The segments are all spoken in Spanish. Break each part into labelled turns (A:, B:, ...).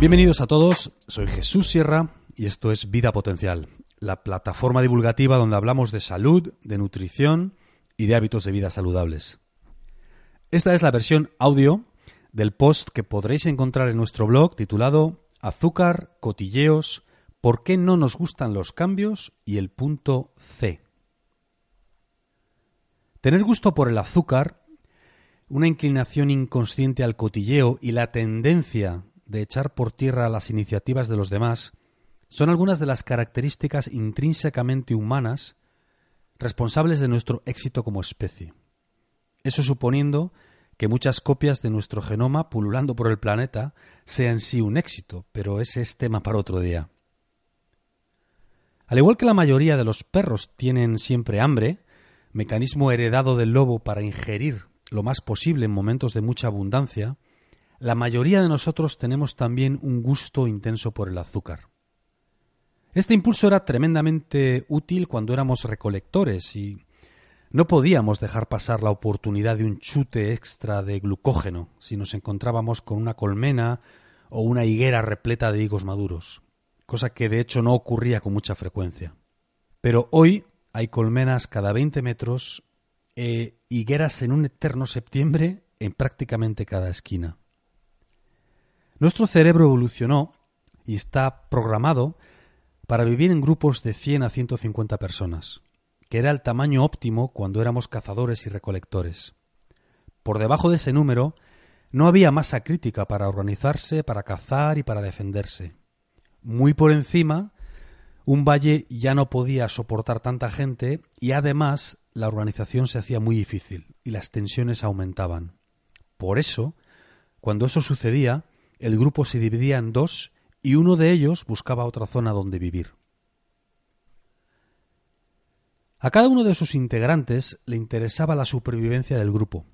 A: Bienvenidos a todos, soy Jesús Sierra y esto es Vida Potencial, la plataforma divulgativa donde hablamos de salud, de nutrición y de hábitos de vida saludables. Esta es la versión audio del post que podréis encontrar en nuestro blog titulado Azúcar, cotilleos, ¿por qué no nos gustan los cambios? y el punto C. Tener gusto por el azúcar, una inclinación inconsciente al cotilleo y la tendencia de echar por tierra las iniciativas de los demás son algunas de las características intrínsecamente humanas responsables de nuestro éxito como especie. Eso suponiendo que muchas copias de nuestro genoma pululando por el planeta sean sí un éxito, pero ese es tema para otro día. Al igual que la mayoría de los perros tienen siempre hambre, mecanismo heredado del lobo para ingerir lo más posible en momentos de mucha abundancia, la mayoría de nosotros tenemos también un gusto intenso por el azúcar. Este impulso era tremendamente útil cuando éramos recolectores y no podíamos dejar pasar la oportunidad de un chute extra de glucógeno si nos encontrábamos con una colmena o una higuera repleta de higos maduros, cosa que de hecho no ocurría con mucha frecuencia. Pero hoy hay colmenas cada 20 metros e higueras en un eterno septiembre en prácticamente cada esquina. Nuestro cerebro evolucionó y está programado para vivir en grupos de 100 a 150 personas, que era el tamaño óptimo cuando éramos cazadores y recolectores. Por debajo de ese número no había masa crítica para organizarse, para cazar y para defenderse. Muy por encima, un valle ya no podía soportar tanta gente y además la organización se hacía muy difícil y las tensiones aumentaban. Por eso, cuando eso sucedía, el grupo se dividía en dos y uno de ellos buscaba otra zona donde vivir. A cada uno de sus integrantes le interesaba la supervivencia del grupo.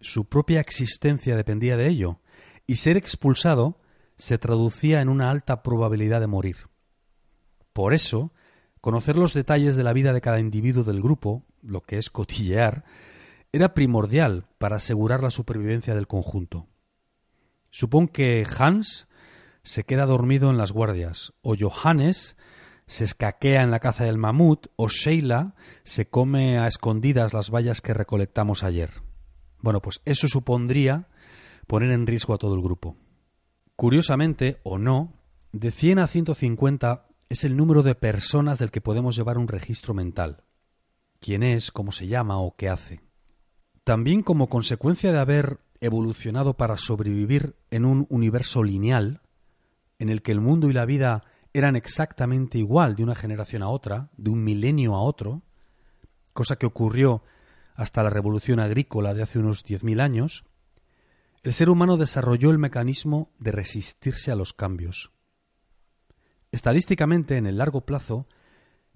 A: Su propia existencia dependía de ello, y ser expulsado se traducía en una alta probabilidad de morir. Por eso, conocer los detalles de la vida de cada individuo del grupo, lo que es cotillear, era primordial para asegurar la supervivencia del conjunto. Supón que Hans se queda dormido en las guardias, o Johannes se escaquea en la caza del mamut, o Sheila se come a escondidas las vallas que recolectamos ayer. Bueno, pues eso supondría poner en riesgo a todo el grupo. Curiosamente, o no, de 100 a 150 es el número de personas del que podemos llevar un registro mental. Quién es, cómo se llama o qué hace. También como consecuencia de haber evolucionado para sobrevivir en un universo lineal, en el que el mundo y la vida eran exactamente igual de una generación a otra, de un milenio a otro, cosa que ocurrió hasta la revolución agrícola de hace unos 10.000 años, el ser humano desarrolló el mecanismo de resistirse a los cambios. Estadísticamente, en el largo plazo,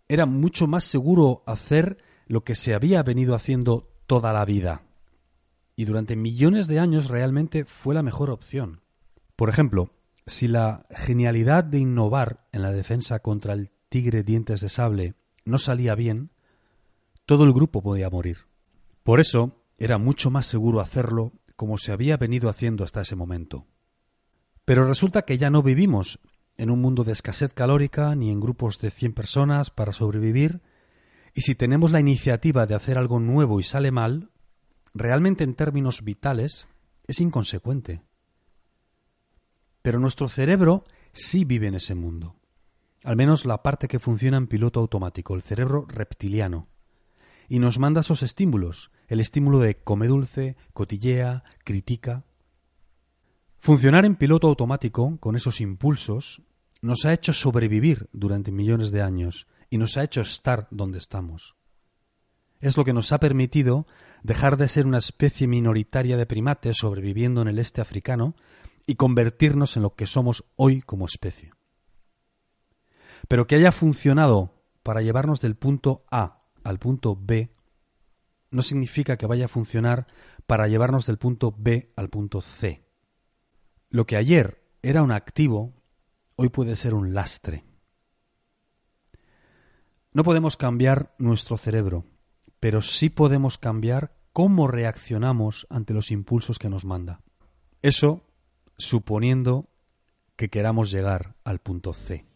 A: era mucho más seguro hacer lo que se había venido haciendo toda la vida, y durante millones de años realmente fue la mejor opción. Por ejemplo, si la genialidad de innovar en la defensa contra el tigre dientes de sable no salía bien, todo el grupo podía morir. Por eso era mucho más seguro hacerlo como se había venido haciendo hasta ese momento. Pero resulta que ya no vivimos en un mundo de escasez calórica ni en grupos de cien personas para sobrevivir, y si tenemos la iniciativa de hacer algo nuevo y sale mal, realmente en términos vitales es inconsecuente. Pero nuestro cerebro sí vive en ese mundo. Al menos la parte que funciona en piloto automático, el cerebro reptiliano. Y nos manda esos estímulos, el estímulo de come dulce, cotillea, critica. Funcionar en piloto automático, con esos impulsos, nos ha hecho sobrevivir durante millones de años y nos ha hecho estar donde estamos. Es lo que nos ha permitido dejar de ser una especie minoritaria de primates sobreviviendo en el este africano y convertirnos en lo que somos hoy como especie. Pero que haya funcionado para llevarnos del punto A al punto B no significa que vaya a funcionar para llevarnos del punto B al punto C. Lo que ayer era un activo, hoy puede ser un lastre. No podemos cambiar nuestro cerebro, pero sí podemos cambiar cómo reaccionamos ante los impulsos que nos manda. Eso suponiendo que queramos llegar al punto C.